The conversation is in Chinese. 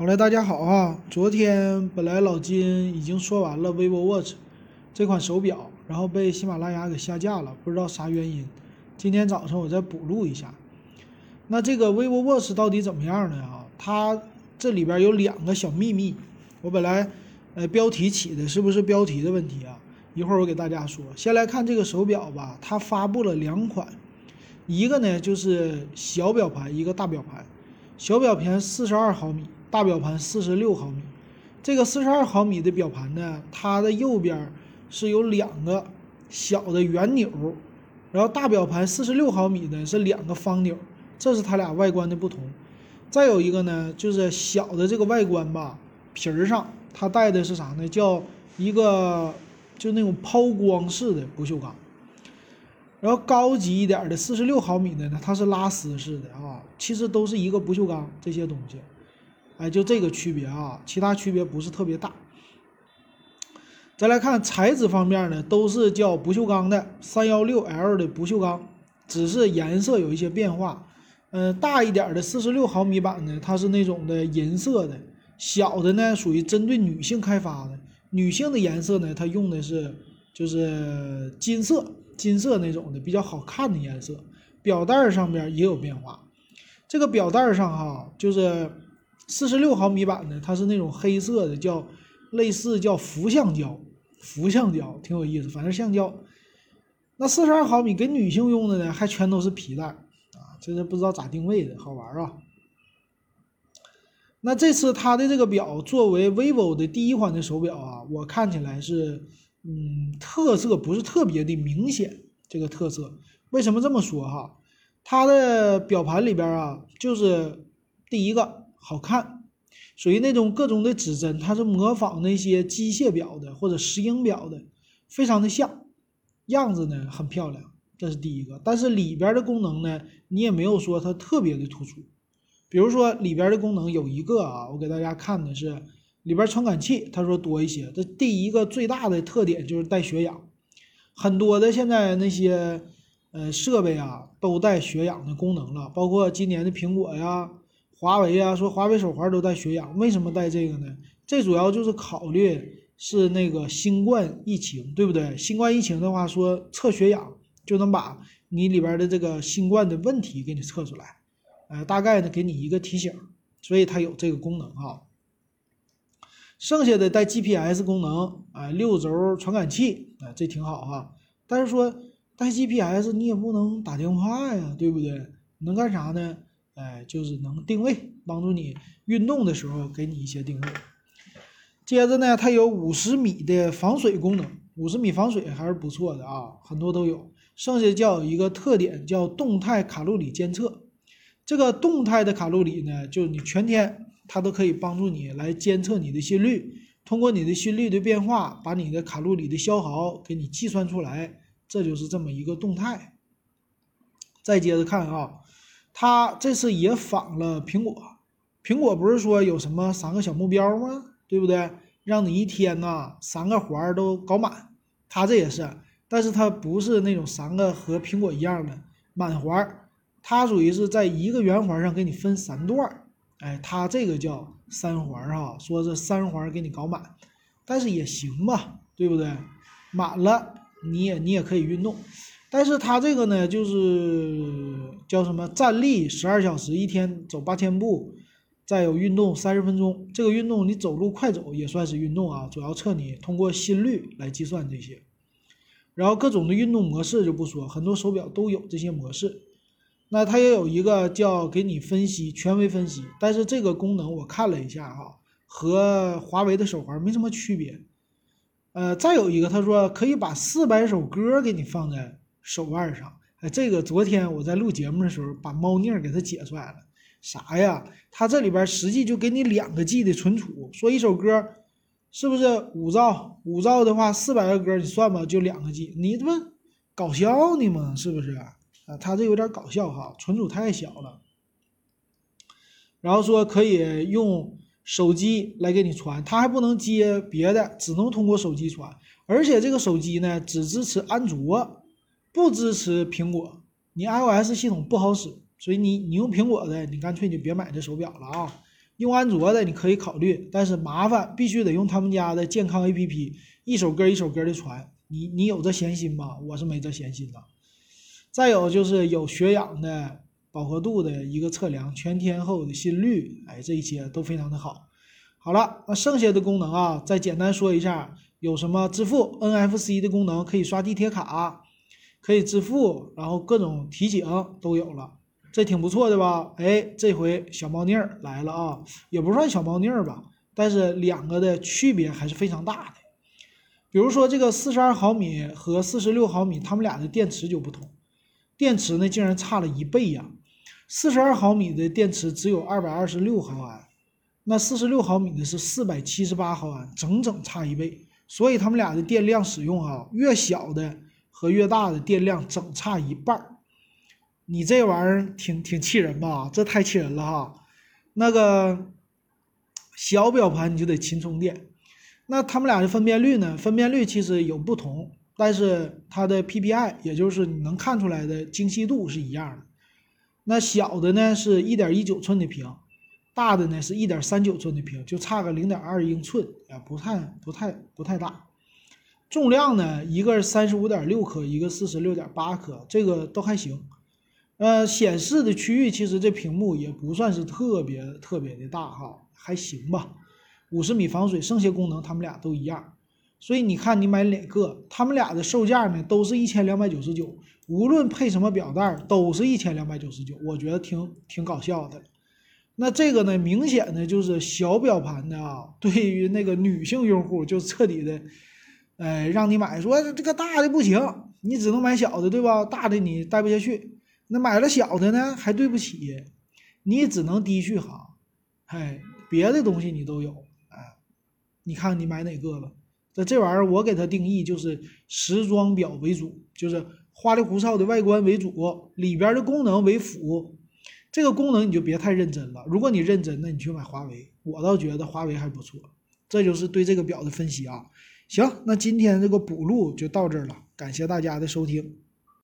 好嘞，大家好啊！昨天本来老金已经说完了 vivo Watch 这款手表，然后被喜马拉雅给下架了，不知道啥原因。今天早上我再补录一下。那这个 vivo Watch 到底怎么样呢？啊，它这里边有两个小秘密。我本来呃标题起的是不是标题的问题啊？一会儿我给大家说。先来看这个手表吧，它发布了两款，一个呢就是小表盘，一个大表盘。小表盘四十二毫米。大表盘四十六毫米，这个四十二毫米的表盘呢，它的右边是有两个小的圆钮，然后大表盘四十六毫米的是两个方钮，这是它俩外观的不同。再有一个呢，就是小的这个外观吧，皮儿上它带的是啥呢？叫一个就那种抛光式的不锈钢。然后高级一点的四十六毫米的呢，它是拉丝式的啊，其实都是一个不锈钢这些东西。哎，就这个区别啊，其他区别不是特别大。再来看材质方面呢，都是叫不锈钢的三幺六 L 的不锈钢，只是颜色有一些变化。嗯，大一点的四十六毫米版呢，它是那种的银色的；小的呢，属于针对女性开发的，女性的颜色呢，它用的是就是金色、金色那种的比较好看的颜色。表带上边也有变化，这个表带上哈，就是。四十六毫米版的，它是那种黑色的，叫类似叫氟橡胶，氟橡胶挺有意思，反正橡胶。那四十二毫米给女性用的呢，还全都是皮带啊，这是不知道咋定位的，好玩啊。那这次它的这个表作为 vivo 的第一款的手表啊，我看起来是，嗯，特色不是特别的明显。这个特色为什么这么说哈？它的表盘里边啊，就是第一个。好看，属于那种各种的指针，它是模仿那些机械表的或者石英表的，非常的像，样子呢很漂亮，这是第一个。但是里边的功能呢，你也没有说它特别的突出。比如说里边的功能有一个啊，我给大家看的是里边传感器，他说多一些。这第一个最大的特点就是带血氧，很多的现在那些呃设备啊都带血氧的功能了，包括今年的苹果呀。华为啊，说华为手环都带血氧，为什么带这个呢？这主要就是考虑是那个新冠疫情，对不对？新冠疫情的话，说测血氧就能把你里边的这个新冠的问题给你测出来，呃，大概呢给你一个提醒，所以它有这个功能哈。剩下的带 GPS 功能啊，六轴传感器啊，这挺好哈。但是说带 GPS 你也不能打电话呀，对不对？能干啥呢？哎，就是能定位，帮助你运动的时候给你一些定位。接着呢，它有五十米的防水功能，五十米防水还是不错的啊，很多都有。剩下叫一个特点叫动态卡路里监测，这个动态的卡路里呢，就是你全天它都可以帮助你来监测你的心率，通过你的心率的变化，把你的卡路里的消耗给你计算出来，这就是这么一个动态。再接着看啊。他这次也仿了苹果，苹果不是说有什么三个小目标吗？对不对？让你一天呐三个环都搞满，它这也是，但是它不是那种三个和苹果一样的满环儿，它属于是在一个圆环上给你分三段儿哎，它这个叫三环哈，说是三环给你搞满，但是也行吧，对不对？满了你也你也可以运动。但是它这个呢，就是叫什么站立十二小时，一天走八千步，再有运动三十分钟。这个运动你走路快走也算是运动啊，主要测你通过心率来计算这些。然后各种的运动模式就不说，很多手表都有这些模式。那它也有一个叫给你分析权威分析，但是这个功能我看了一下哈，和华为的手环没什么区别。呃，再有一个他说可以把四百首歌给你放在。手腕上，哎，这个昨天我在录节目的时候把猫腻给它解出来了。啥呀？它这里边实际就给你两个 G 的存储，说一首歌是不是五兆？五兆的话，四百个歌你算吧，就两个 G。你这不搞笑呢吗？是不是？啊，它这有点搞笑哈，存储太小了。然后说可以用手机来给你传，它还不能接别的，只能通过手机传。而且这个手机呢，只支持安卓。不支持苹果，你 iOS 系统不好使，所以你你用苹果的，你干脆就别买这手表了啊。用安卓的你可以考虑，但是麻烦，必须得用他们家的健康 APP，一首歌一首歌的传。你你有这闲心吗？我是没这闲心的。再有就是有血氧的饱和度的一个测量，全天候的心率，哎，这一些都非常的好。好了，那剩下的功能啊，再简单说一下，有什么支付 NFC 的功能，可以刷地铁卡，可以支付，然后各种提醒都有了，这挺不错的吧？哎，这回小猫腻儿来了啊，也不算小猫腻儿吧，但是两个的区别还是非常大的。比如说这个四十二毫米和四十六毫米，它们俩的电池就不同。电池呢，竟然差了一倍呀！四十二毫米的电池只有二百二十六毫安，那四十六毫米的是四百七十八毫安，整整差一倍。所以它们俩的电量使用啊，越小的和越大的电量整差一半儿。你这玩意儿挺挺气人吧？这太气人了哈！那个小表盘你就得勤充电。那它们俩的分辨率呢？分辨率其实有不同。但是它的 PPI，也就是你能看出来的精细度是一样的。那小的呢是一点一九寸的屏，大的呢是一点三九寸的屏，就差个零点二英寸，啊，不太不太不太大。重量呢，一个三十五点六克，一个四十六点八克，这个都还行。呃，显示的区域其实这屏幕也不算是特别特别的大哈，还行吧。五十米防水，剩下功能它们俩都一样。所以你看，你买哪个？他们俩的售价呢，都是一千两百九十九，无论配什么表带，都是一千两百九十九。我觉得挺挺搞笑的。那这个呢，明显的就是小表盘的啊，对于那个女性用户就彻底的，哎，让你买，说这个大的不行，你只能买小的，对吧？大的你带不下去。那买了小的呢，还对不起，你只能低续航。哎，别的东西你都有，哎，你看你买哪个吧。那这玩意儿我给它定义就是时装表为主，就是花里胡哨的外观为主，里边的功能为辅。这个功能你就别太认真了。如果你认真，那你去买华为。我倒觉得华为还不错。这就是对这个表的分析啊。行，那今天这个补录就到这儿了，感谢大家的收听。